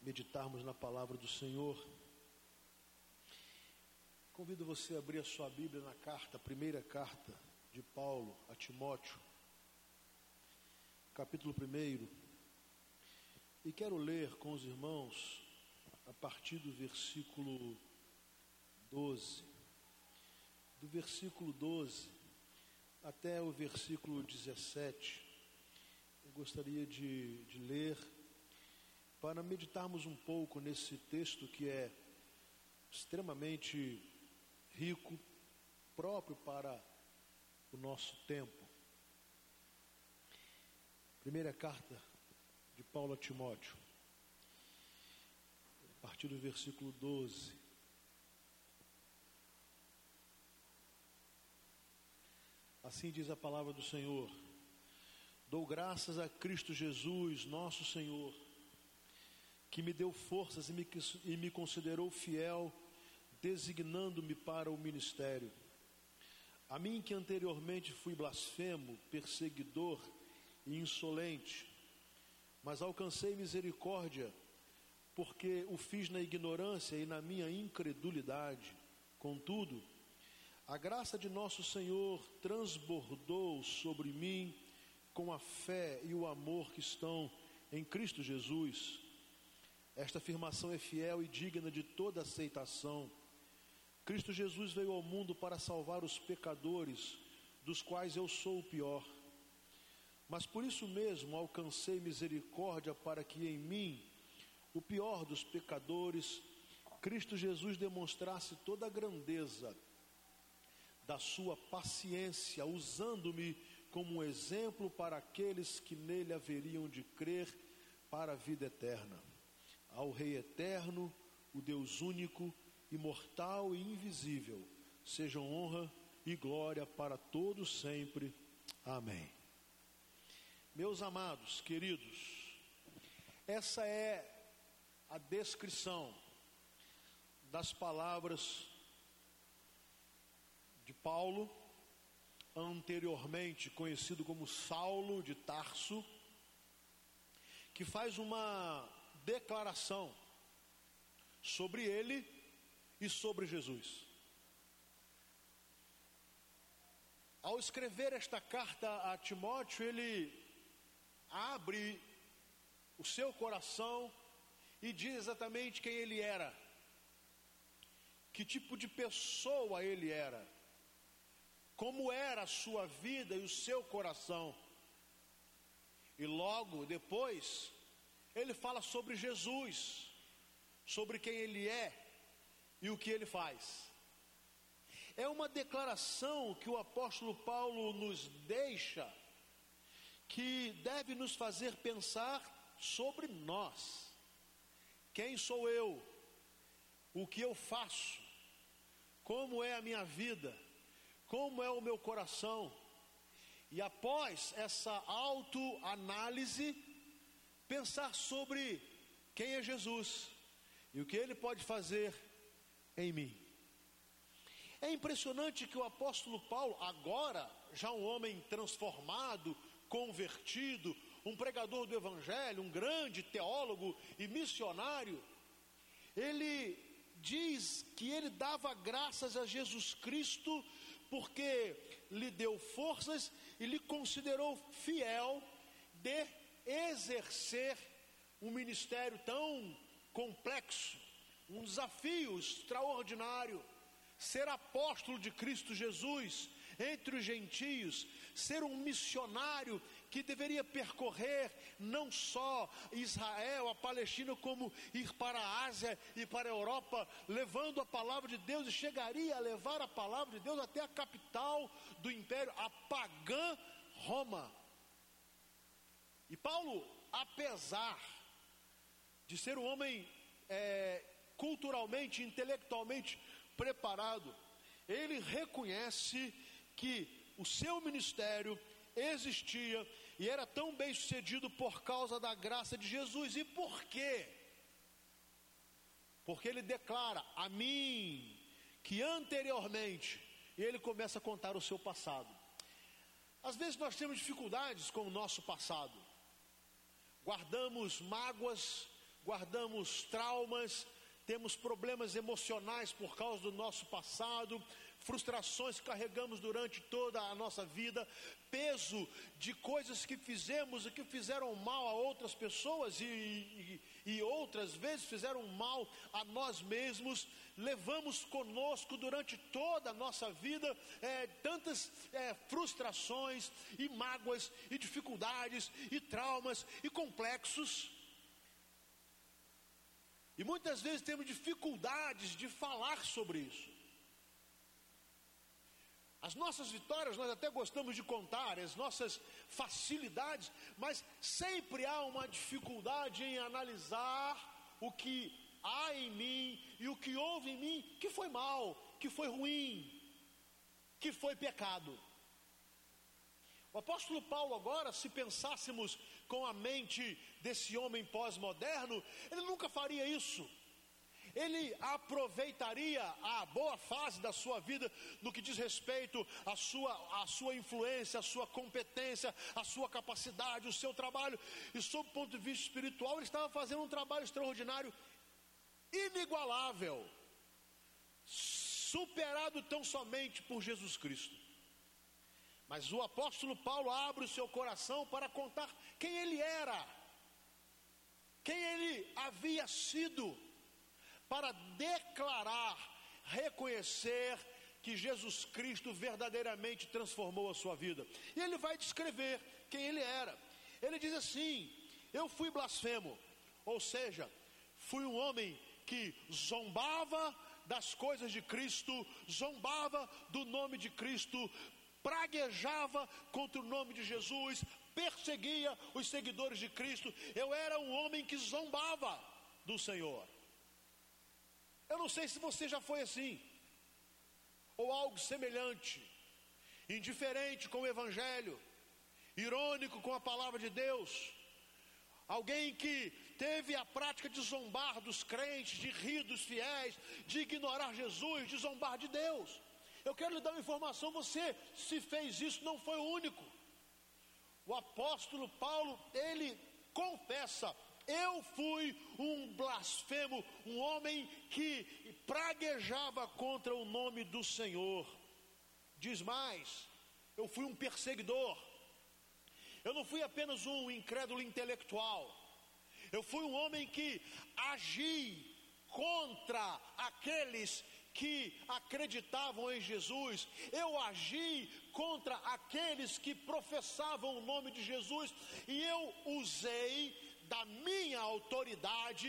meditarmos na palavra do Senhor. Convido você a abrir a sua Bíblia na carta, a primeira carta de Paulo a Timóteo, capítulo 1. E quero ler com os irmãos a partir do versículo 12. Do versículo 12 até o versículo 17. Eu gostaria de, de ler para meditarmos um pouco nesse texto que é extremamente rico, próprio para o nosso tempo. Primeira carta de Paulo a Timóteo, a partir do versículo 12. Assim diz a palavra do Senhor: Dou graças a Cristo Jesus, nosso Senhor que me deu forças e me, e me considerou fiel, designando-me para o ministério. A mim que anteriormente fui blasfemo, perseguidor e insolente, mas alcancei misericórdia, porque o fiz na ignorância e na minha incredulidade. Contudo, a graça de nosso Senhor transbordou sobre mim com a fé e o amor que estão em Cristo Jesus. Esta afirmação é fiel e digna de toda aceitação. Cristo Jesus veio ao mundo para salvar os pecadores, dos quais eu sou o pior. Mas por isso mesmo alcancei misericórdia para que em mim, o pior dos pecadores, Cristo Jesus demonstrasse toda a grandeza da sua paciência, usando-me como um exemplo para aqueles que nele haveriam de crer para a vida eterna ao Rei eterno, o Deus único, imortal e invisível, sejam honra e glória para todos sempre. Amém. Meus amados, queridos, essa é a descrição das palavras de Paulo, anteriormente conhecido como Saulo de Tarso, que faz uma declaração sobre ele e sobre Jesus. Ao escrever esta carta a Timóteo, ele abre o seu coração e diz exatamente quem ele era, que tipo de pessoa ele era, como era a sua vida e o seu coração. E logo depois, ele fala sobre Jesus, sobre quem ele é e o que ele faz. É uma declaração que o apóstolo Paulo nos deixa, que deve nos fazer pensar sobre nós. Quem sou eu? O que eu faço? Como é a minha vida? Como é o meu coração? E após essa autoanálise, pensar sobre quem é Jesus e o que ele pode fazer em mim. É impressionante que o apóstolo Paulo, agora já um homem transformado, convertido, um pregador do evangelho, um grande teólogo e missionário, ele diz que ele dava graças a Jesus Cristo porque lhe deu forças e lhe considerou fiel de exercer um ministério tão complexo, um desafio extraordinário, ser apóstolo de Cristo Jesus entre os gentios, ser um missionário que deveria percorrer não só Israel, a Palestina, como ir para a Ásia e para a Europa, levando a palavra de Deus e chegaria a levar a palavra de Deus até a capital do império, a pagã Roma. E Paulo, apesar de ser um homem é, culturalmente, intelectualmente preparado, ele reconhece que o seu ministério existia e era tão bem sucedido por causa da graça de Jesus. E por quê? Porque ele declara a mim que anteriormente, e ele começa a contar o seu passado. Às vezes nós temos dificuldades com o nosso passado guardamos mágoas, guardamos traumas, temos problemas emocionais por causa do nosso passado, frustrações que carregamos durante toda a nossa vida, peso de coisas que fizemos e que fizeram mal a outras pessoas e, e, e outras vezes fizeram mal a nós mesmos, levamos conosco durante toda a nossa vida é, tantas é, frustrações e mágoas e dificuldades e traumas e complexos. E muitas vezes temos dificuldades de falar sobre isso. As nossas vitórias nós até gostamos de contar, as nossas facilidades, mas sempre há uma dificuldade em analisar o que há em mim e o que houve em mim que foi mal, que foi ruim, que foi pecado. O apóstolo Paulo, agora, se pensássemos com a mente desse homem pós-moderno, ele nunca faria isso. Ele aproveitaria a boa fase da sua vida no que diz respeito à sua, à sua influência, à sua competência, à sua capacidade, o seu trabalho. E sob o ponto de vista espiritual, ele estava fazendo um trabalho extraordinário, inigualável, superado tão somente por Jesus Cristo. Mas o apóstolo Paulo abre o seu coração para contar quem ele era, quem ele havia sido, para declarar, reconhecer que Jesus Cristo verdadeiramente transformou a sua vida. E ele vai descrever quem ele era. Ele diz assim: Eu fui blasfemo, ou seja, fui um homem que zombava das coisas de Cristo, zombava do nome de Cristo, praguejava contra o nome de Jesus, perseguia os seguidores de Cristo. Eu era um homem que zombava do Senhor. Eu não sei se você já foi assim, ou algo semelhante, indiferente com o Evangelho, irônico com a palavra de Deus. Alguém que teve a prática de zombar dos crentes, de rir dos fiéis, de ignorar Jesus, de zombar de Deus. Eu quero lhe dar uma informação: você, se fez isso, não foi o único. O apóstolo Paulo, ele confessa: eu fui um blasfemo, um homem que praguejava contra o nome do Senhor. Diz mais: eu fui um perseguidor. Eu não fui apenas um incrédulo intelectual. Eu fui um homem que agi contra aqueles que acreditavam em Jesus, eu agi contra aqueles que professavam o nome de Jesus e eu usei da minha autoridade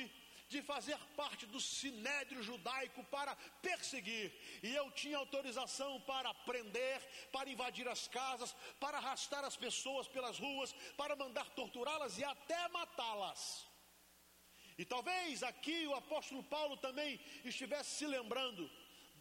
de fazer parte do sinédrio judaico para perseguir, e eu tinha autorização para prender, para invadir as casas, para arrastar as pessoas pelas ruas, para mandar torturá-las e até matá-las. E talvez aqui o apóstolo Paulo também estivesse se lembrando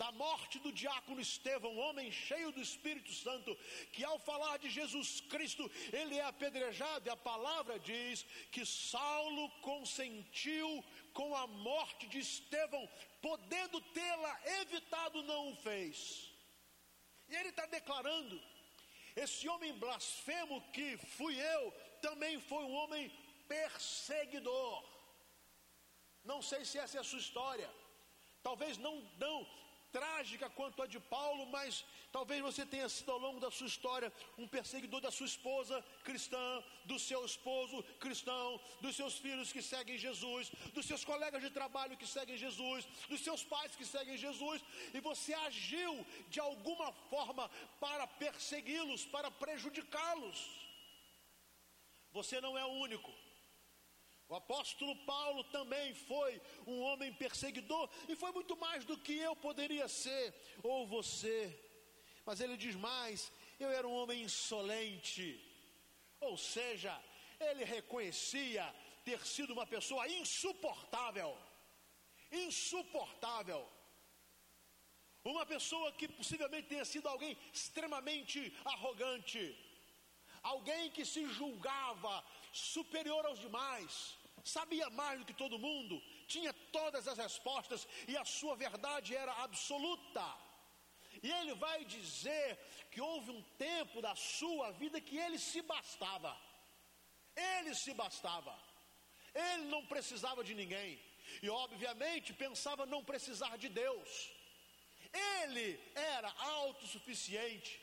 da morte do diácono Estevão, homem cheio do Espírito Santo, que ao falar de Jesus Cristo, ele é apedrejado, e a palavra diz que Saulo consentiu com a morte de Estevão, podendo tê-la evitado, não o fez. E ele está declarando: esse homem blasfemo que fui eu, também foi um homem perseguidor. Não sei se essa é a sua história. Talvez não, não, trágica quanto a de Paulo, mas talvez você tenha sido ao longo da sua história um perseguidor da sua esposa cristã, do seu esposo cristão, dos seus filhos que seguem Jesus, dos seus colegas de trabalho que seguem Jesus, dos seus pais que seguem Jesus, e você agiu de alguma forma para persegui-los, para prejudicá-los. Você não é o único. O apóstolo Paulo também foi um homem perseguidor e foi muito mais do que eu poderia ser ou você. Mas ele diz mais: eu era um homem insolente. Ou seja, ele reconhecia ter sido uma pessoa insuportável. Insuportável. Uma pessoa que possivelmente tenha sido alguém extremamente arrogante. Alguém que se julgava superior aos demais sabia mais do que todo mundo, tinha todas as respostas e a sua verdade era absoluta. E ele vai dizer que houve um tempo da sua vida que ele se bastava. Ele se bastava. Ele não precisava de ninguém. E obviamente pensava não precisar de Deus. Ele era autossuficiente.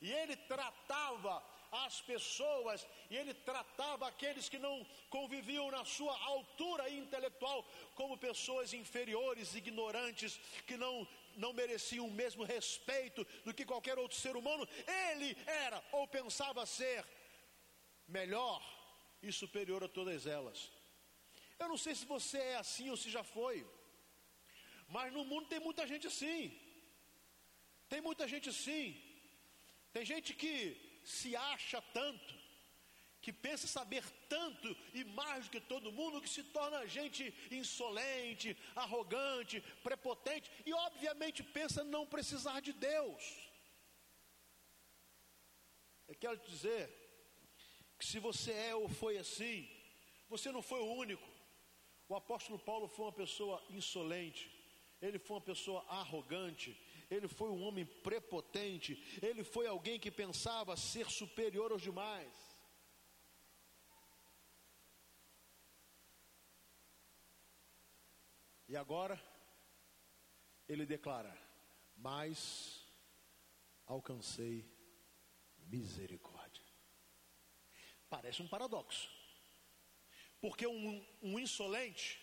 E ele tratava as pessoas e ele tratava aqueles que não conviviam na sua altura intelectual como pessoas inferiores, ignorantes, que não não mereciam o mesmo respeito do que qualquer outro ser humano. Ele era ou pensava ser melhor e superior a todas elas. Eu não sei se você é assim ou se já foi, mas no mundo tem muita gente assim. Tem muita gente assim. Tem gente que se acha tanto, que pensa saber tanto e mais do que todo mundo, que se torna gente insolente, arrogante, prepotente e, obviamente, pensa não precisar de Deus. Eu quero te dizer que se você é ou foi assim, você não foi o único. O apóstolo Paulo foi uma pessoa insolente, ele foi uma pessoa arrogante, ele foi um homem prepotente, ele foi alguém que pensava ser superior aos demais. E agora, ele declara: Mas alcancei misericórdia. Parece um paradoxo, porque um, um insolente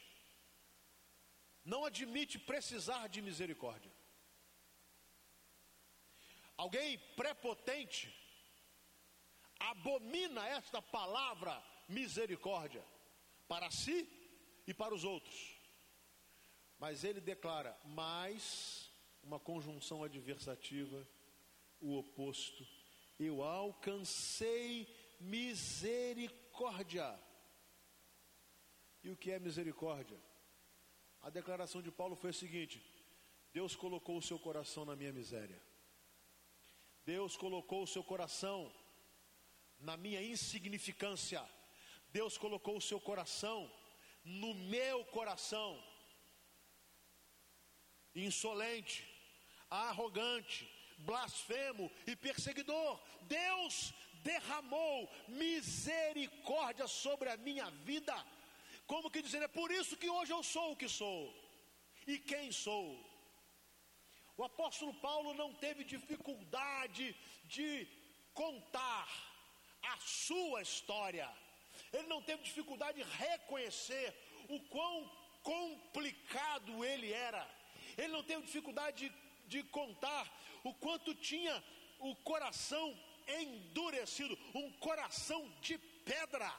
não admite precisar de misericórdia. Alguém prepotente abomina esta palavra misericórdia para si e para os outros. Mas ele declara mais uma conjunção adversativa, o oposto. Eu alcancei misericórdia. E o que é misericórdia? A declaração de Paulo foi a seguinte: Deus colocou o seu coração na minha miséria. Deus colocou o seu coração na minha insignificância. Deus colocou o seu coração no meu coração. Insolente, arrogante, blasfemo e perseguidor. Deus derramou misericórdia sobre a minha vida. Como que dizendo, é por isso que hoje eu sou o que sou. E quem sou? O apóstolo Paulo não teve dificuldade de contar a sua história. Ele não teve dificuldade de reconhecer o quão complicado ele era. Ele não teve dificuldade de, de contar o quanto tinha o coração endurecido, um coração de pedra.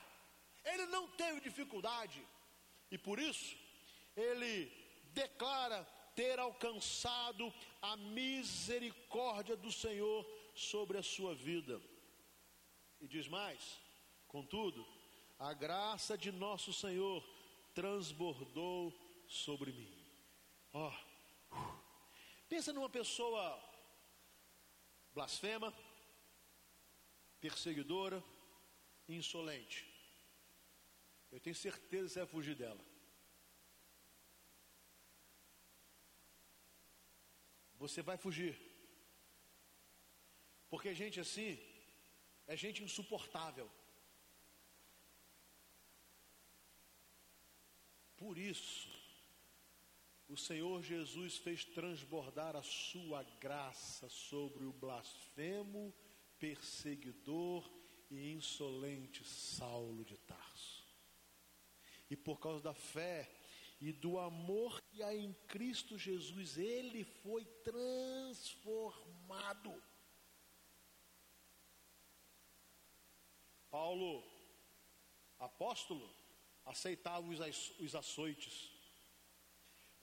Ele não teve dificuldade. E por isso, ele declara ter alcançado a misericórdia do Senhor sobre a sua vida. E diz mais: contudo, a graça de nosso Senhor transbordou sobre mim. Ó, oh, pensa numa pessoa blasfema, perseguidora, insolente. Eu tenho certeza que você vai fugir dela. Você vai fugir. Porque gente assim é gente insuportável. Por isso, o Senhor Jesus fez transbordar a sua graça sobre o blasfemo, perseguidor e insolente Saulo de Tarso. E por causa da fé e do amor que há em Cristo Jesus, ele foi transformado. Paulo, apóstolo, aceitava os açoites.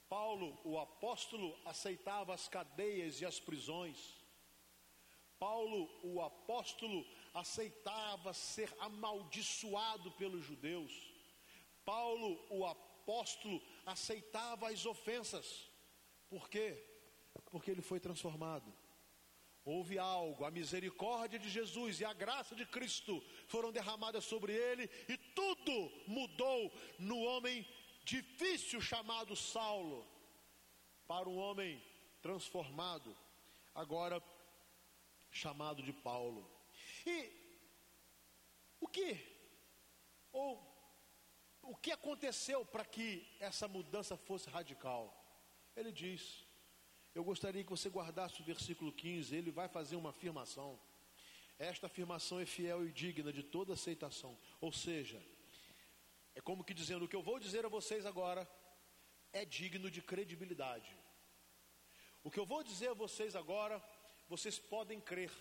Paulo, o apóstolo, aceitava as cadeias e as prisões. Paulo, o apóstolo, aceitava ser amaldiçoado pelos judeus. Paulo, o apóstolo, apóstolo aceitava as ofensas. Por quê? Porque ele foi transformado. Houve algo, a misericórdia de Jesus e a graça de Cristo foram derramadas sobre ele e tudo mudou no homem difícil chamado Saulo para um homem transformado, agora chamado de Paulo. E o que? Ou o que aconteceu para que essa mudança fosse radical? Ele diz: Eu gostaria que você guardasse o versículo 15, ele vai fazer uma afirmação. Esta afirmação é fiel e digna de toda aceitação. Ou seja, é como que dizendo: o que eu vou dizer a vocês agora é digno de credibilidade. O que eu vou dizer a vocês agora, vocês podem crer,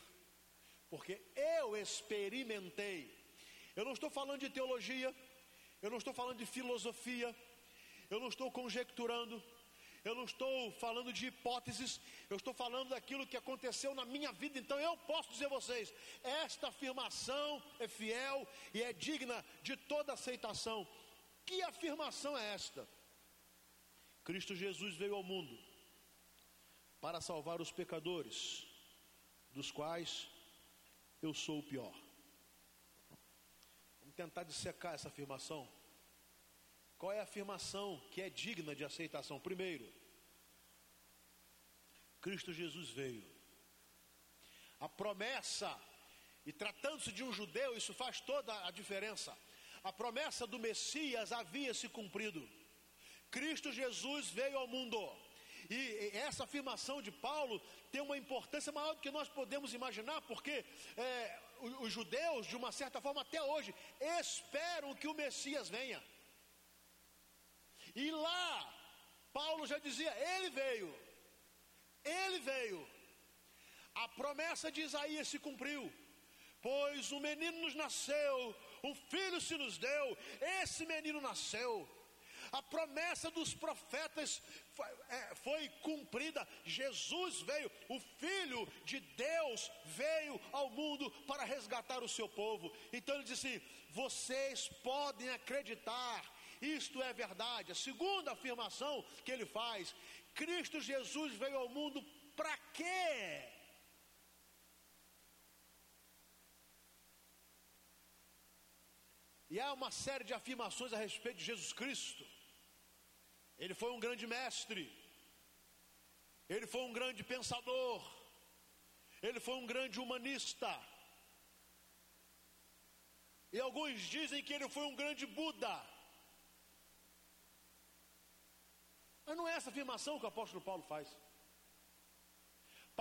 porque eu experimentei. Eu não estou falando de teologia, eu não estou falando de filosofia, eu não estou conjecturando, eu não estou falando de hipóteses, eu estou falando daquilo que aconteceu na minha vida. Então eu posso dizer a vocês: esta afirmação é fiel e é digna de toda aceitação. Que afirmação é esta? Cristo Jesus veio ao mundo para salvar os pecadores, dos quais eu sou o pior tentar dissecar essa afirmação. Qual é a afirmação que é digna de aceitação? Primeiro, Cristo Jesus veio. A promessa, e tratando-se de um judeu, isso faz toda a diferença. A promessa do Messias havia se cumprido. Cristo Jesus veio ao mundo. E essa afirmação de Paulo tem uma importância maior do que nós podemos imaginar, porque é, os judeus, de uma certa forma, até hoje, esperam que o Messias venha. E lá, Paulo já dizia: Ele veio, Ele veio. A promessa de Isaías se cumpriu, pois um menino nos nasceu, um filho se nos deu, esse menino nasceu. A promessa dos profetas foi, é, foi cumprida. Jesus veio, o Filho de Deus veio ao mundo para resgatar o seu povo. Então ele disse: vocês podem acreditar, isto é verdade. A segunda afirmação que ele faz: Cristo Jesus veio ao mundo para quê? E há uma série de afirmações a respeito de Jesus Cristo. Ele foi um grande mestre, ele foi um grande pensador, ele foi um grande humanista. E alguns dizem que ele foi um grande Buda. Mas não é essa afirmação que o apóstolo Paulo faz.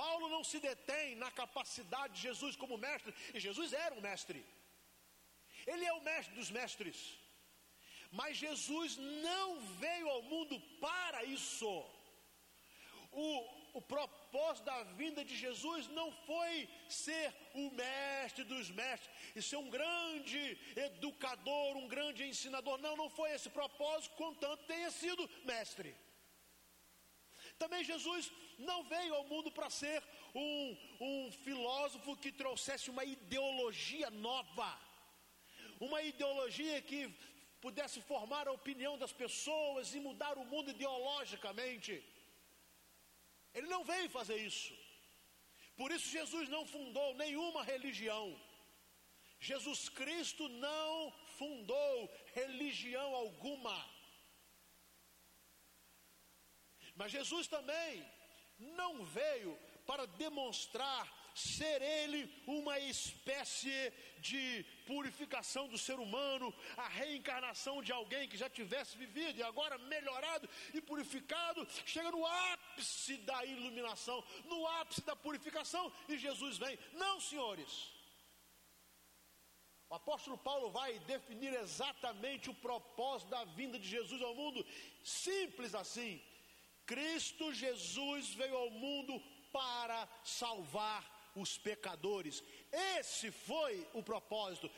Paulo não se detém na capacidade de Jesus como mestre, e Jesus era um mestre. Ele é o mestre dos mestres. Mas Jesus não veio ao mundo para isso. O, o propósito da vinda de Jesus não foi ser o mestre dos mestres e ser um grande educador, um grande ensinador. Não, não foi esse propósito, contanto tenha sido mestre. Também Jesus não veio ao mundo para ser um, um filósofo que trouxesse uma ideologia nova, uma ideologia que pudesse formar a opinião das pessoas e mudar o mundo ideologicamente. Ele não veio fazer isso. Por isso, Jesus não fundou nenhuma religião. Jesus Cristo não fundou religião alguma. Mas Jesus também não veio para demonstrar ser ele uma espécie de purificação do ser humano, a reencarnação de alguém que já tivesse vivido e agora melhorado e purificado, chega no ápice da iluminação, no ápice da purificação e Jesus vem. Não, senhores. O apóstolo Paulo vai definir exatamente o propósito da vinda de Jesus ao mundo, simples assim. Cristo Jesus veio ao mundo para salvar os pecadores. Esse foi o propósito,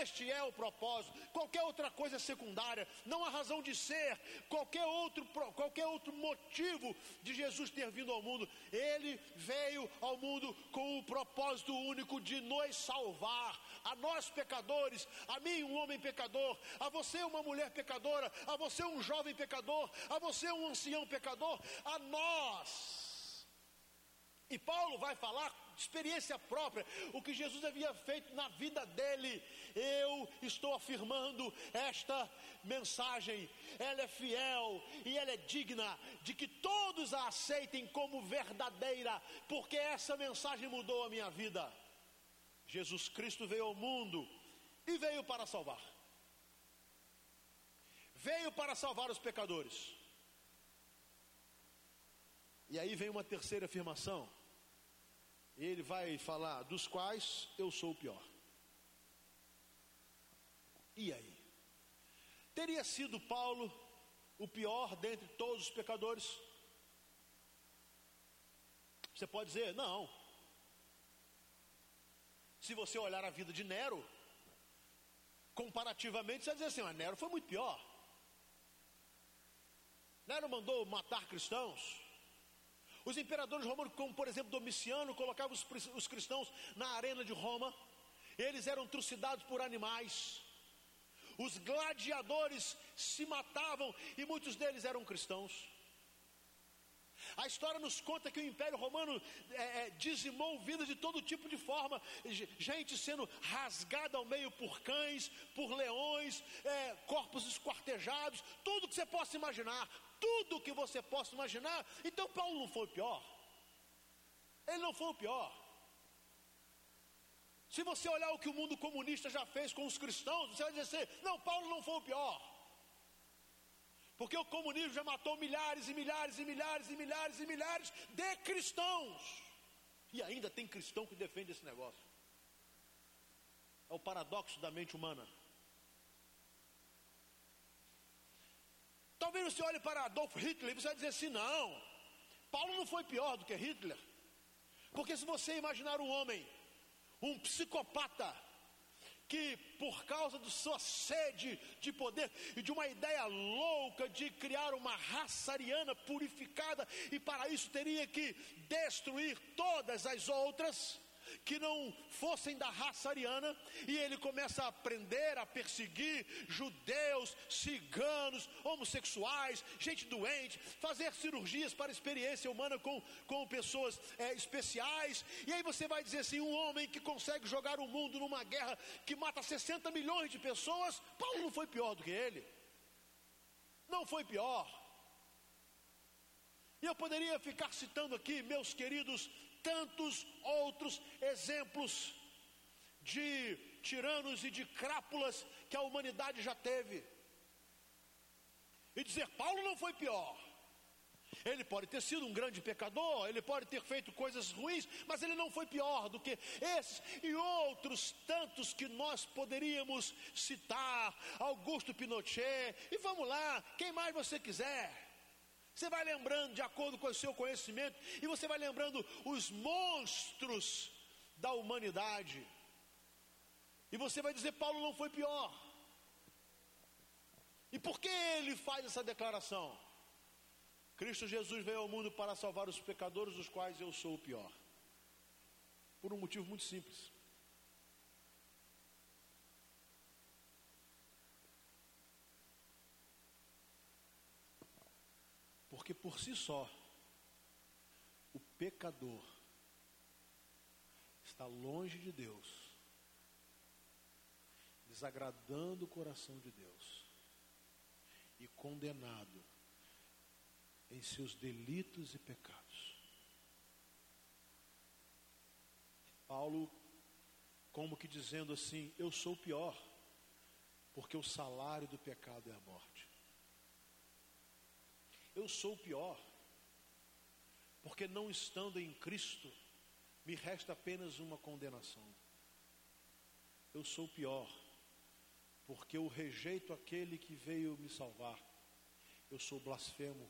este é o propósito. Qualquer outra coisa é secundária, não há razão de ser, qualquer outro, qualquer outro motivo de Jesus ter vindo ao mundo. Ele veio ao mundo com o propósito único de nos salvar, a nós pecadores, a mim, um homem pecador, a você, uma mulher pecadora, a você, um jovem pecador, a você, um ancião pecador, a nós. E Paulo vai falar experiência própria, o que Jesus havia feito na vida dele. Eu estou afirmando esta mensagem, ela é fiel e ela é digna de que todos a aceitem como verdadeira, porque essa mensagem mudou a minha vida. Jesus Cristo veio ao mundo e veio para salvar. veio para salvar os pecadores. E aí vem uma terceira afirmação. Ele vai falar dos quais eu sou o pior. E aí? Teria sido Paulo o pior dentre todos os pecadores? Você pode dizer, não. Se você olhar a vida de Nero, comparativamente, você vai dizer assim, mas Nero foi muito pior. Nero mandou matar cristãos. Os imperadores romanos, como por exemplo Domiciano, colocavam os, os cristãos na arena de Roma, eles eram trucidados por animais. Os gladiadores se matavam e muitos deles eram cristãos. A história nos conta que o Império Romano é, é, dizimou vidas de todo tipo de forma, gente sendo rasgada ao meio por cães, por leões, é, corpos esquartejados, tudo que você possa imaginar, tudo que você possa imaginar. Então Paulo não foi o pior. Ele não foi o pior. Se você olhar o que o mundo comunista já fez com os cristãos, você vai dizer assim: não, Paulo não foi o pior. Porque o comunismo já matou milhares e milhares e milhares e milhares e milhares de cristãos. E ainda tem cristão que defende esse negócio. É o paradoxo da mente humana. Talvez você olhe para Adolf Hitler e você vai dizer assim: não, Paulo não foi pior do que Hitler. Porque se você imaginar um homem, um psicopata, que por causa de sua sede de poder e de uma ideia louca de criar uma raça ariana purificada, e para isso teria que destruir todas as outras que não fossem da raça ariana, e ele começa a aprender a perseguir judeus, ciganos, homossexuais, gente doente, fazer cirurgias para experiência humana com, com pessoas é, especiais, e aí você vai dizer assim: um homem que consegue jogar o mundo numa guerra que mata 60 milhões de pessoas, Paulo não foi pior do que ele, não foi pior. E eu poderia ficar citando aqui, meus queridos tantos outros exemplos de tiranos e de crápulas que a humanidade já teve. E dizer, Paulo não foi pior. Ele pode ter sido um grande pecador, ele pode ter feito coisas ruins, mas ele não foi pior do que esses e outros tantos que nós poderíamos citar, Augusto Pinochet, e vamos lá, quem mais você quiser. Você vai lembrando de acordo com o seu conhecimento, e você vai lembrando os monstros da humanidade. E você vai dizer: Paulo não foi pior. E por que ele faz essa declaração? Cristo Jesus veio ao mundo para salvar os pecadores, dos quais eu sou o pior. Por um motivo muito simples. Porque por si só, o pecador está longe de Deus, desagradando o coração de Deus e condenado em seus delitos e pecados. Paulo, como que dizendo assim: Eu sou pior, porque o salário do pecado é a morte. Eu sou o pior, porque não estando em Cristo, me resta apenas uma condenação. Eu sou o pior, porque eu rejeito aquele que veio me salvar. Eu sou blasfemo,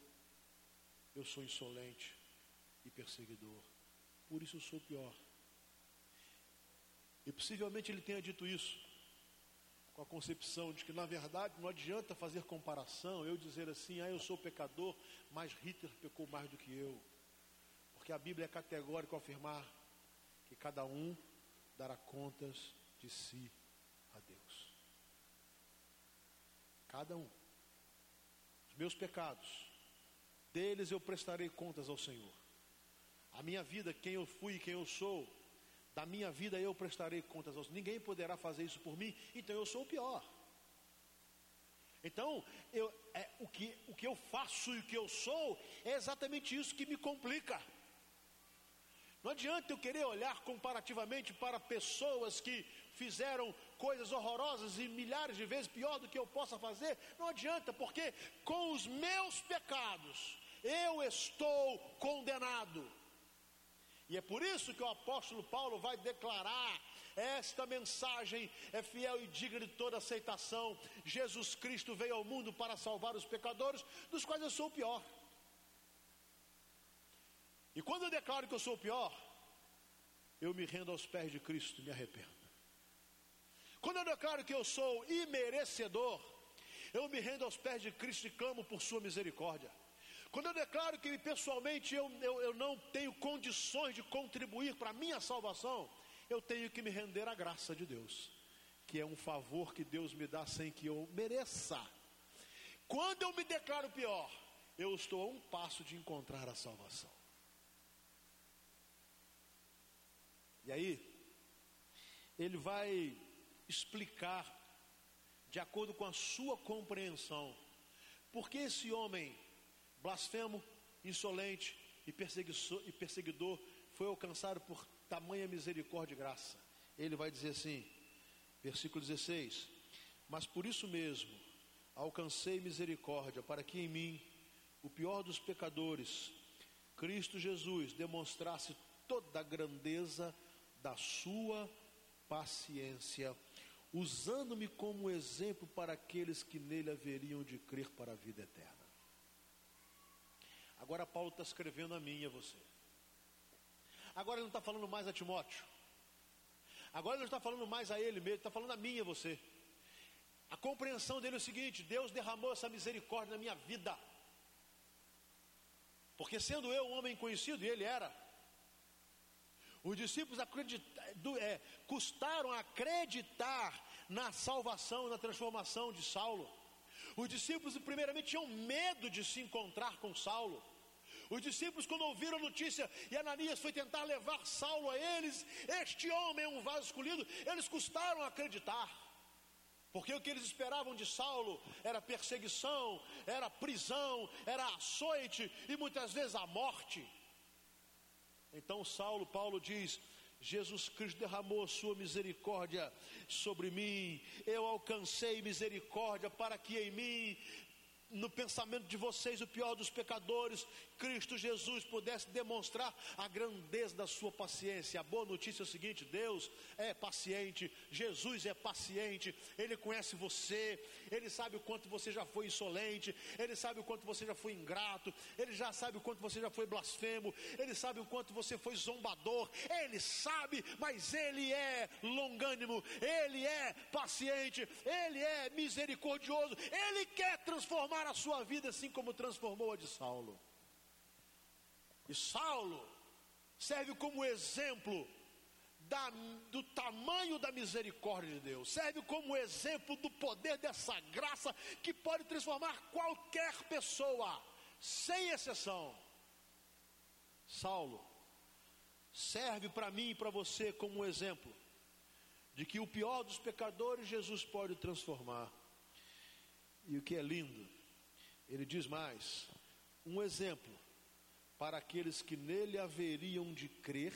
eu sou insolente e perseguidor. Por isso eu sou o pior. E possivelmente ele tenha dito isso com a concepção de que, na verdade, não adianta fazer comparação, eu dizer assim, ah, eu sou pecador, mas Hitler pecou mais do que eu. Porque a Bíblia é categórica ao afirmar que cada um dará contas de si a Deus. Cada um. Os meus pecados, deles eu prestarei contas ao Senhor. A minha vida, quem eu fui e quem eu sou, da minha vida eu prestarei contas aos. Ninguém poderá fazer isso por mim, então eu sou o pior. Então, eu, é, o, que, o que eu faço e o que eu sou é exatamente isso que me complica. Não adianta eu querer olhar comparativamente para pessoas que fizeram coisas horrorosas e milhares de vezes pior do que eu possa fazer, não adianta, porque com os meus pecados eu estou condenado. E é por isso que o apóstolo Paulo vai declarar: esta mensagem é fiel e digna de toda aceitação. Jesus Cristo veio ao mundo para salvar os pecadores, dos quais eu sou o pior. E quando eu declaro que eu sou o pior, eu me rendo aos pés de Cristo e me arrependo. Quando eu declaro que eu sou imerecedor, eu me rendo aos pés de Cristo e clamo por Sua misericórdia. Quando eu declaro que pessoalmente eu, eu, eu não tenho condições de contribuir para a minha salvação, eu tenho que me render à graça de Deus, que é um favor que Deus me dá sem que eu mereça. Quando eu me declaro pior, eu estou a um passo de encontrar a salvação. E aí, ele vai explicar, de acordo com a sua compreensão, porque esse homem blasfemo, insolente e perseguidor foi alcançado por tamanha misericórdia e graça. Ele vai dizer assim, versículo 16: Mas por isso mesmo alcancei misericórdia, para que em mim, o pior dos pecadores, Cristo Jesus, demonstrasse toda a grandeza da sua paciência, usando-me como exemplo para aqueles que nele haveriam de crer para a vida eterna. Agora Paulo está escrevendo a mim e a você. Agora ele não está falando mais a Timóteo. Agora ele não está falando mais a ele mesmo, está falando a mim e a você. A compreensão dele é o seguinte: Deus derramou essa misericórdia na minha vida. Porque sendo eu um homem conhecido, e ele era, os discípulos é, custaram acreditar na salvação, na transformação de Saulo. Os discípulos, primeiramente, tinham medo de se encontrar com Saulo. Os discípulos, quando ouviram a notícia e Ananias foi tentar levar Saulo a eles, este homem é um vaso escolhido, eles custaram acreditar. Porque o que eles esperavam de Saulo era perseguição, era prisão, era açoite e muitas vezes a morte. Então Saulo, Paulo diz: Jesus Cristo derramou a sua misericórdia sobre mim, eu alcancei misericórdia para que em mim no pensamento de vocês, o pior dos pecadores, Cristo Jesus pudesse demonstrar a grandeza da sua paciência. A boa notícia é o seguinte: Deus é paciente, Jesus é paciente, Ele conhece você, Ele sabe o quanto você já foi insolente, Ele sabe o quanto você já foi ingrato, Ele já sabe o quanto você já foi blasfemo, Ele sabe o quanto você foi zombador, Ele sabe, mas Ele é longânimo, Ele é paciente, Ele é misericordioso, Ele quer transformar transformar a sua vida assim como transformou a de Saulo. E Saulo serve como exemplo da, do tamanho da misericórdia de Deus, serve como exemplo do poder dessa graça que pode transformar qualquer pessoa, sem exceção. Saulo serve para mim e para você como exemplo de que o pior dos pecadores Jesus pode transformar. E o que é lindo ele diz mais: um exemplo para aqueles que nele haveriam de crer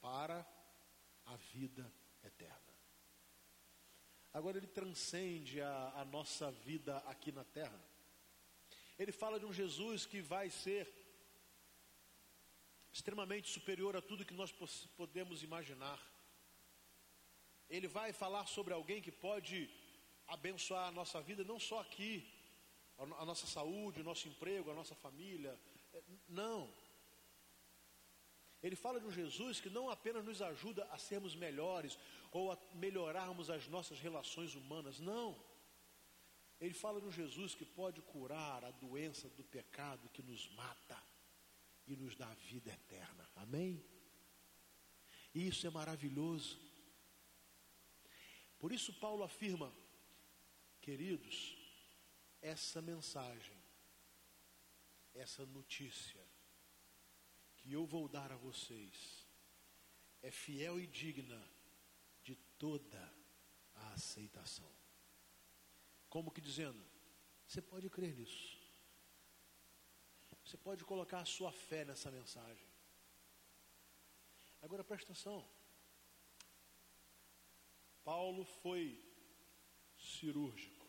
para a vida eterna. Agora ele transcende a, a nossa vida aqui na terra. Ele fala de um Jesus que vai ser extremamente superior a tudo que nós podemos imaginar. Ele vai falar sobre alguém que pode abençoar a nossa vida, não só aqui, a nossa saúde, o nosso emprego, a nossa família. É, não. Ele fala de um Jesus que não apenas nos ajuda a sermos melhores ou a melhorarmos as nossas relações humanas, não. Ele fala de um Jesus que pode curar a doença do pecado que nos mata e nos dá vida eterna. Amém? Isso é maravilhoso. Por isso, Paulo afirma, queridos, essa mensagem, essa notícia que eu vou dar a vocês é fiel e digna de toda a aceitação. Como que dizendo, você pode crer nisso. Você pode colocar a sua fé nessa mensagem. Agora presta atenção. Paulo foi cirúrgico.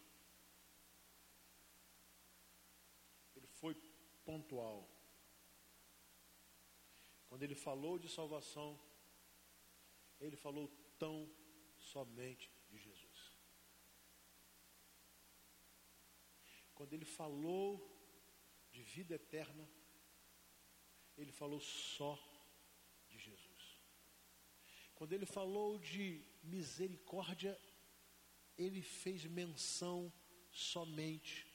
Ele foi pontual. Quando ele falou de salvação, ele falou tão somente de Jesus. Quando ele falou de vida eterna, ele falou só de Jesus. Quando ele falou de misericórdia, ele fez menção somente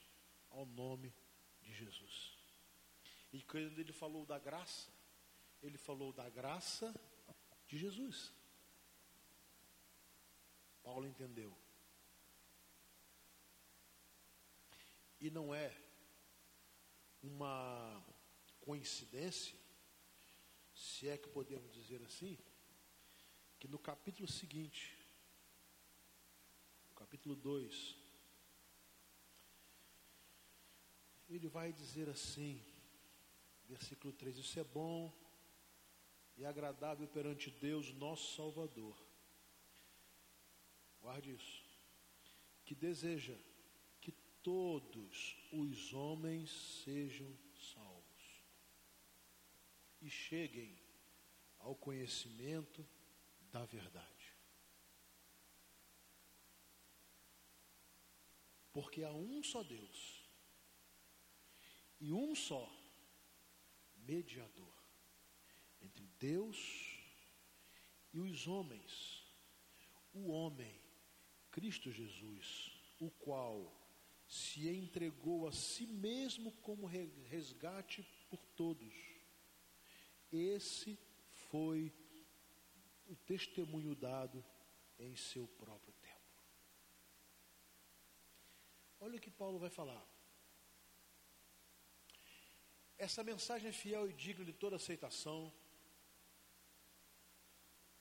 ao nome de Jesus. E quando ele falou da graça, ele falou da graça de Jesus. Paulo entendeu. E não é uma coincidência, se é que podemos dizer assim, que no capítulo seguinte, capítulo 2, ele vai dizer assim, versículo 3: Isso é bom e agradável perante Deus, nosso Salvador. Guarde isso. Que deseja que todos os homens sejam salvos e cheguem ao conhecimento da verdade. Porque há um só Deus e um só mediador entre Deus e os homens, o homem, Cristo Jesus, o qual se entregou a si mesmo como resgate por todos. Esse foi o testemunho dado em seu próprio tempo. Olha o que Paulo vai falar. Essa mensagem é fiel e digna de toda aceitação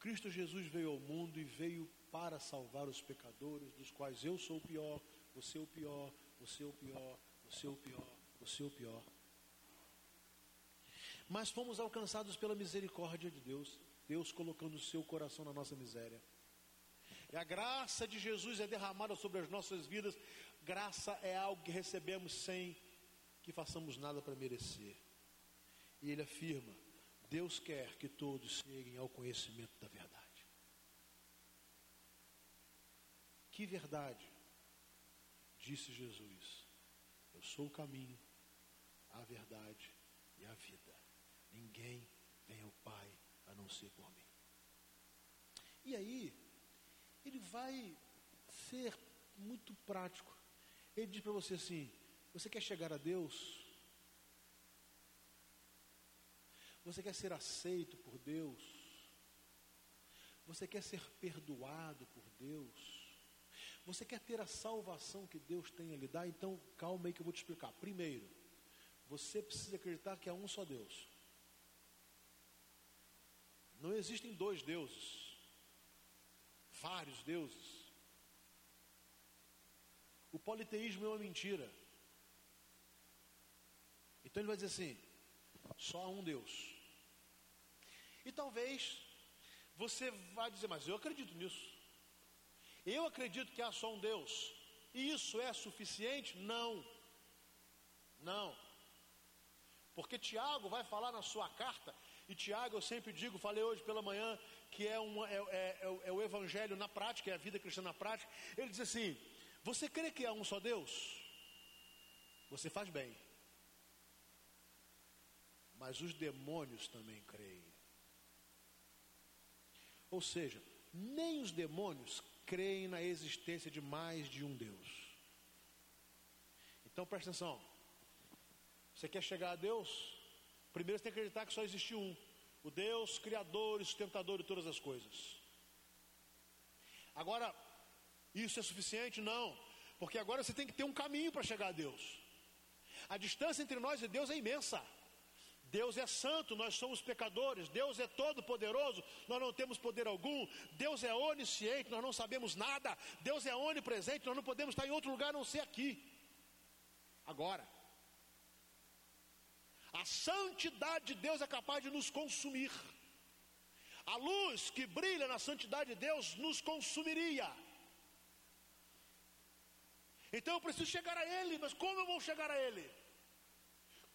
Cristo Jesus veio ao mundo e veio para salvar os pecadores, dos quais eu sou o pior, você é o pior, você é o pior, você é o pior, você é o pior. Mas fomos alcançados pela misericórdia de Deus, Deus colocando o seu coração na nossa miséria. E a graça de Jesus é derramada sobre as nossas vidas. Graça é algo que recebemos sem que façamos nada para merecer. E ele afirma: Deus quer que todos cheguem ao conhecimento da verdade. Que verdade? Disse Jesus: Eu sou o caminho, a verdade e a vida. Ninguém vem ao Pai a não ser por mim. E aí, ele vai ser muito prático. Ele diz para você assim: Você quer chegar a Deus? Você quer ser aceito por Deus? Você quer ser perdoado por Deus? Você quer ter a salvação que Deus tem a lhe dar? Então, calma aí que eu vou te explicar. Primeiro, você precisa acreditar que há um só Deus. Não existem dois deuses, vários deuses. O politeísmo é uma mentira. Então ele vai dizer assim: só há um Deus. E talvez você vá dizer, mas eu acredito nisso. Eu acredito que há só um Deus. E isso é suficiente? Não. Não. Porque Tiago vai falar na sua carta, e Tiago, eu sempre digo, falei hoje pela manhã, que é, é, é, é, é o evangelho na prática, é a vida cristã na prática. Ele diz assim: Você crê que há um só Deus? Você faz bem. Mas os demônios também creem. Ou seja, nem os demônios creem na existência de mais de um Deus. Então preste atenção. Você quer chegar a Deus? Primeiro você tem que acreditar que só existe um: o Deus Criador e sustentador de todas as coisas. Agora, isso é suficiente? Não, porque agora você tem que ter um caminho para chegar a Deus. A distância entre nós e Deus é imensa. Deus é santo, nós somos pecadores. Deus é todo-poderoso, nós não temos poder algum. Deus é onisciente, nós não sabemos nada. Deus é onipresente, nós não podemos estar em outro lugar a não ser aqui. Agora, a santidade de Deus é capaz de nos consumir. A luz que brilha na santidade de Deus nos consumiria. Então eu preciso chegar a Ele, mas como eu vou chegar a Ele?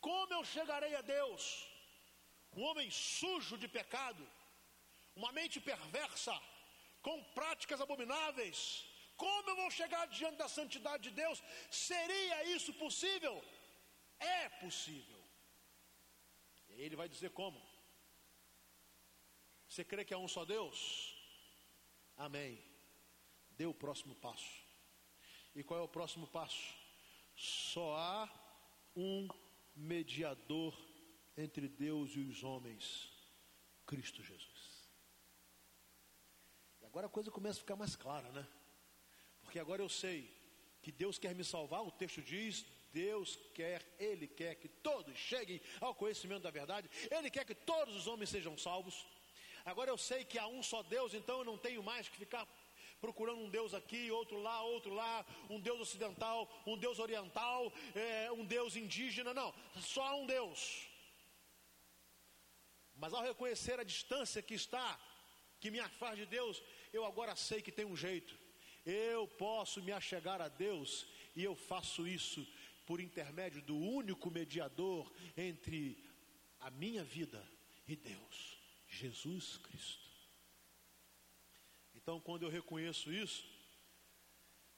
Como eu chegarei a Deus? Um homem sujo de pecado, uma mente perversa, com práticas abomináveis. Como eu vou chegar diante da santidade de Deus? Seria isso possível? É possível. E ele vai dizer como. Você crê que é um só Deus? Amém. Dê o próximo passo. E qual é o próximo passo? Só há um mediador entre Deus e os homens, Cristo Jesus. E agora a coisa começa a ficar mais clara, né? Porque agora eu sei que Deus quer me salvar, o texto diz: Deus quer, Ele quer que todos cheguem ao conhecimento da verdade, Ele quer que todos os homens sejam salvos. Agora eu sei que há um só Deus, então eu não tenho mais que ficar procurando um Deus aqui, outro lá, outro lá, um Deus ocidental, um Deus oriental, é, um Deus indígena, não, só há um Deus. Mas ao reconhecer a distância que está, que me afasta de Deus, eu agora sei que tem um jeito. Eu posso me achegar a Deus e eu faço isso por intermédio do único mediador entre a minha vida e Deus, Jesus Cristo. Então, quando eu reconheço isso,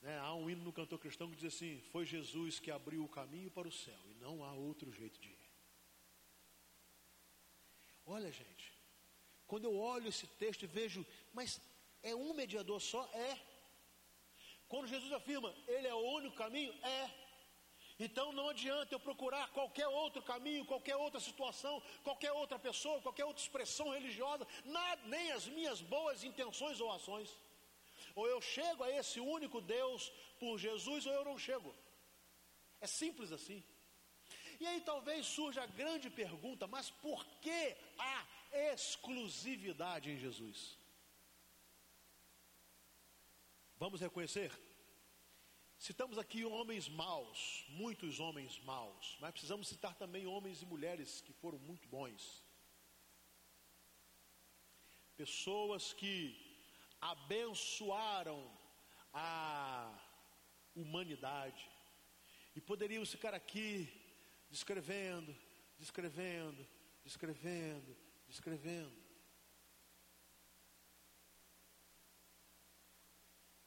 né, há um hino no cantor cristão que diz assim: Foi Jesus que abriu o caminho para o céu, e não há outro jeito de ir. Olha, gente, quando eu olho esse texto e vejo, mas é um mediador só? É. Quando Jesus afirma, Ele é o único caminho? É. Então não adianta eu procurar qualquer outro caminho, qualquer outra situação, qualquer outra pessoa, qualquer outra expressão religiosa, nada, nem as minhas boas intenções ou ações. Ou eu chego a esse único Deus por Jesus, ou eu não chego. É simples assim. E aí talvez surja a grande pergunta: mas por que a exclusividade em Jesus? Vamos reconhecer? Citamos aqui homens maus, muitos homens maus, mas precisamos citar também homens e mulheres que foram muito bons. Pessoas que abençoaram a humanidade. E poderíamos ficar aqui descrevendo, descrevendo, descrevendo, descrevendo.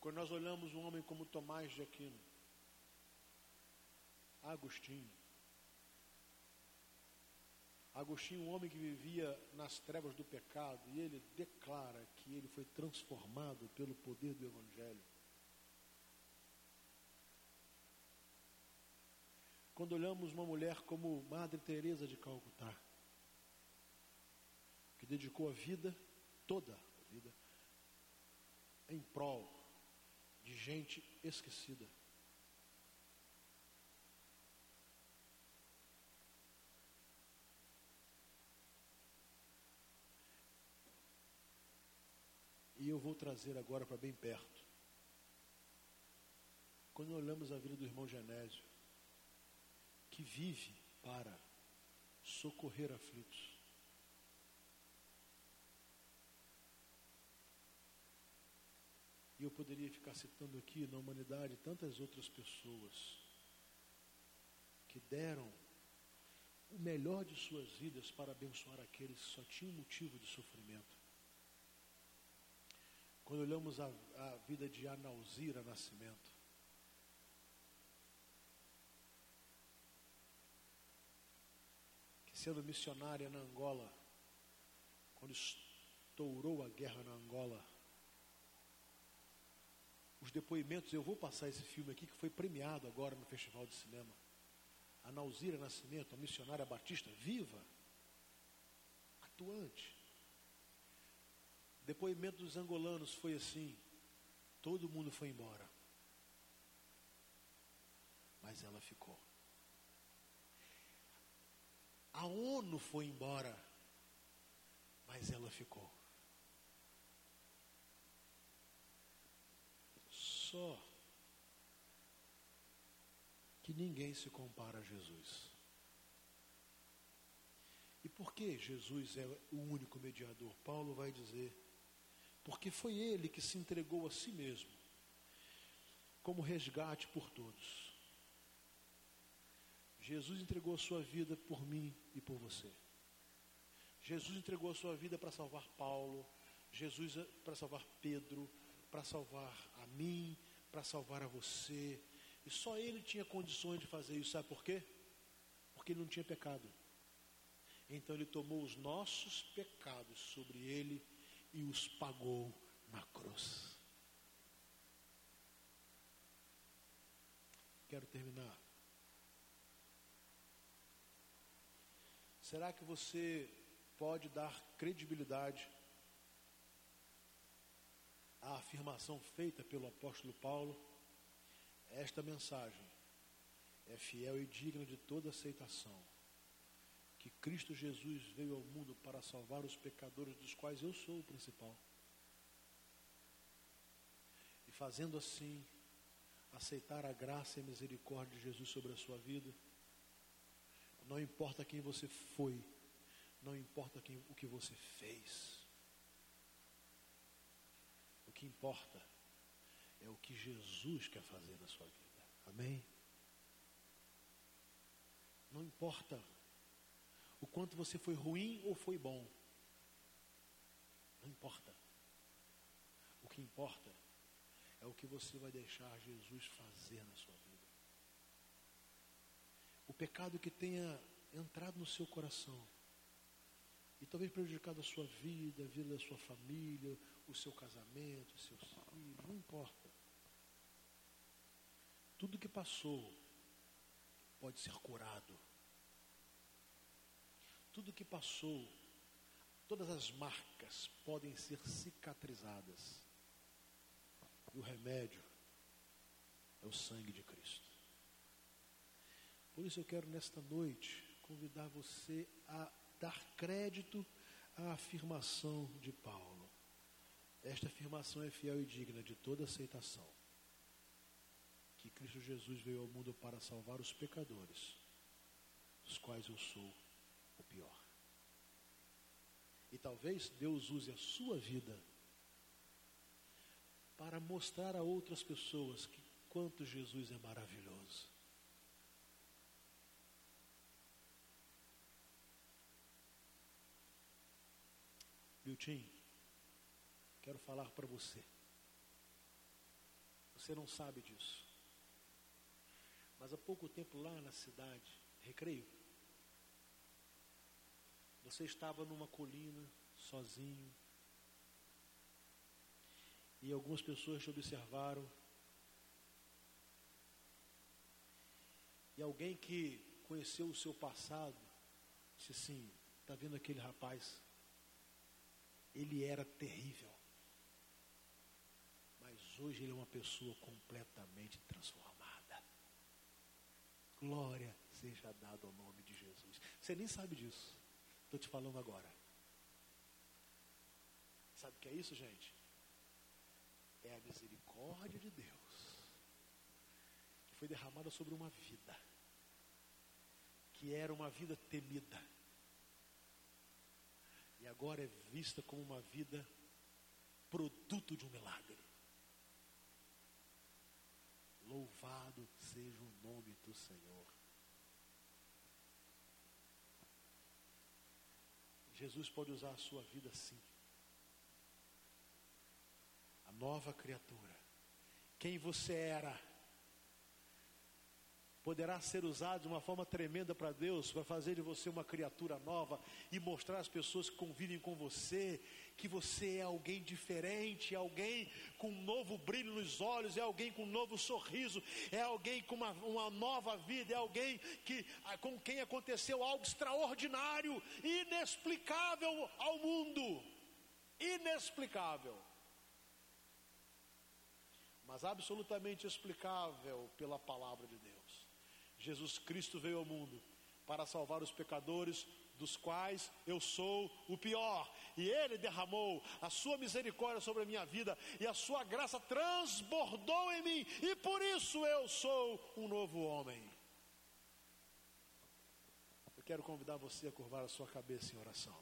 Quando nós olhamos um homem como Tomás de Aquino, Agostinho, Agostinho, um homem que vivia nas trevas do pecado, e ele declara que ele foi transformado pelo poder do Evangelho. Quando olhamos uma mulher como Madre Teresa de Calcutá, que dedicou a vida toda a vida em prol de gente esquecida. E eu vou trazer agora para bem perto. Quando olhamos a vida do irmão Genésio, que vive para socorrer aflitos, Eu poderia ficar citando aqui na humanidade tantas outras pessoas que deram o melhor de suas vidas para abençoar aqueles que só tinham motivo de sofrimento. Quando olhamos a, a vida de Anauzira Nascimento, que sendo missionária na Angola, quando estourou a guerra na Angola, os depoimentos, eu vou passar esse filme aqui que foi premiado agora no Festival de Cinema. A Nauzira Nascimento, a missionária batista, viva, atuante. Depoimento dos angolanos foi assim: todo mundo foi embora, mas ela ficou. A ONU foi embora, mas ela ficou. Só que ninguém se compara a Jesus. E por que Jesus é o único mediador? Paulo vai dizer, porque foi ele que se entregou a si mesmo, como resgate por todos. Jesus entregou a sua vida por mim e por você. Jesus entregou a sua vida para salvar Paulo, Jesus eh, para salvar Pedro, para salvar a mim, para salvar a você. E só ele tinha condições de fazer isso, sabe por quê? Porque ele não tinha pecado. Então ele tomou os nossos pecados sobre ele e os pagou na cruz. Quero terminar. Será que você pode dar credibilidade à afirmação feita pelo apóstolo Paulo? Esta mensagem é fiel e digna de toda aceitação que Cristo Jesus veio ao mundo para salvar os pecadores, dos quais eu sou o principal. E fazendo assim, aceitar a graça e a misericórdia de Jesus sobre a sua vida, não importa quem você foi, não importa quem, o que você fez. Que importa é o que Jesus quer fazer na sua vida. Amém? Não importa o quanto você foi ruim ou foi bom. Não importa. O que importa é o que você vai deixar Jesus fazer na sua vida. O pecado que tenha entrado no seu coração e talvez prejudicado a sua vida, a vida da sua família, o seu casamento, os seus filhos, não importa. Tudo que passou pode ser curado tudo que passou, todas as marcas podem ser cicatrizadas. E o remédio é o sangue de Cristo. Por isso eu quero nesta noite convidar você a dar crédito à afirmação de Paulo. Esta afirmação é fiel e digna de toda aceitação. Que Cristo Jesus veio ao mundo para salvar os pecadores, dos quais eu sou o pior. E talvez Deus use a sua vida para mostrar a outras pessoas que quanto Jesus é maravilhoso. Milton, quero falar para você. Você não sabe disso. Mas há pouco tempo lá na cidade, recreio, você estava numa colina, sozinho, e algumas pessoas te observaram. E alguém que conheceu o seu passado disse assim: está vendo aquele rapaz? Ele era terrível. Mas hoje ele é uma pessoa completamente transformada. Glória seja dada ao nome de Jesus. Você nem sabe disso. Estou te falando agora. Sabe o que é isso, gente? É a misericórdia de Deus que foi derramada sobre uma vida que era uma vida temida e agora é vista como uma vida produto de um milagre. Louvado seja o nome do Senhor. Jesus pode usar a sua vida assim. A nova criatura. Quem você era poderá ser usado de uma forma tremenda para Deus, para fazer de você uma criatura nova e mostrar às pessoas que convivem com você que você é alguém diferente, é alguém com um novo brilho nos olhos, é alguém com um novo sorriso, é alguém com uma, uma nova vida, é alguém que, com quem aconteceu algo extraordinário, inexplicável ao mundo. Inexplicável mas absolutamente explicável pela palavra de Deus. Jesus Cristo veio ao mundo para salvar os pecadores, dos quais eu sou o pior. E Ele derramou a sua misericórdia sobre a minha vida, e a sua graça transbordou em mim, e por isso eu sou um novo homem. Eu quero convidar você a curvar a sua cabeça em oração.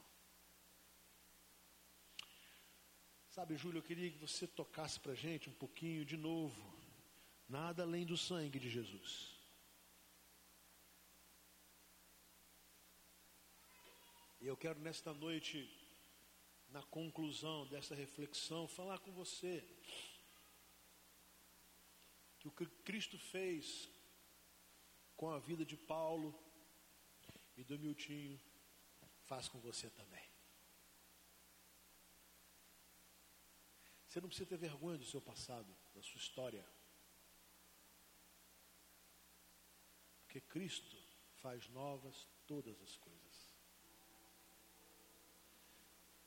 Sabe, Júlio, eu queria que você tocasse para a gente um pouquinho de novo Nada além do sangue de Jesus. E eu quero nesta noite, na conclusão dessa reflexão, falar com você que o que Cristo fez com a vida de Paulo e do Miltinho faz com você também. Você não precisa ter vergonha do seu passado, da sua história. Porque Cristo faz novas todas as coisas.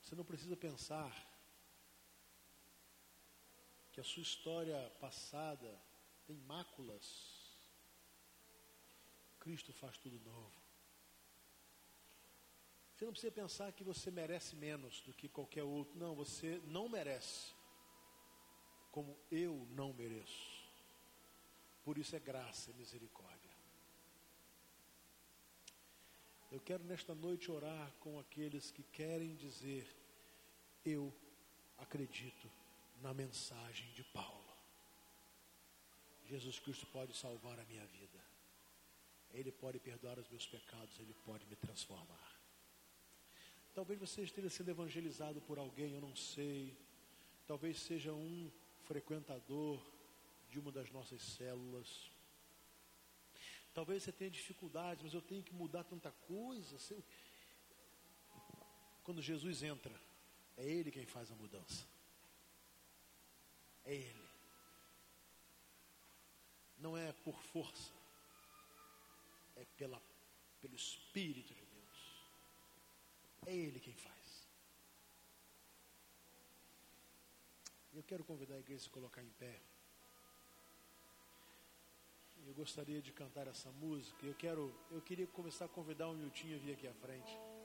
Você não precisa pensar que a sua história passada tem máculas. Cristo faz tudo novo. Você não precisa pensar que você merece menos do que qualquer outro. Não, você não merece. Como eu não mereço. Por isso é graça e misericórdia. Eu quero nesta noite orar com aqueles que querem dizer: Eu acredito na mensagem de Paulo. Jesus Cristo pode salvar a minha vida. Ele pode perdoar os meus pecados, ele pode me transformar. Talvez você esteja sendo evangelizado por alguém, eu não sei. Talvez seja um frequentador de uma das nossas células. Talvez você tenha dificuldades, mas eu tenho que mudar tanta coisa. Quando Jesus entra, é Ele quem faz a mudança. É Ele. Não é por força, é pela, pelo Espírito de Deus. É Ele quem faz. Eu quero convidar a igreja a se colocar em pé. Eu gostaria de cantar essa música. Eu quero, eu queria começar a convidar o Miltinho a vir aqui à frente.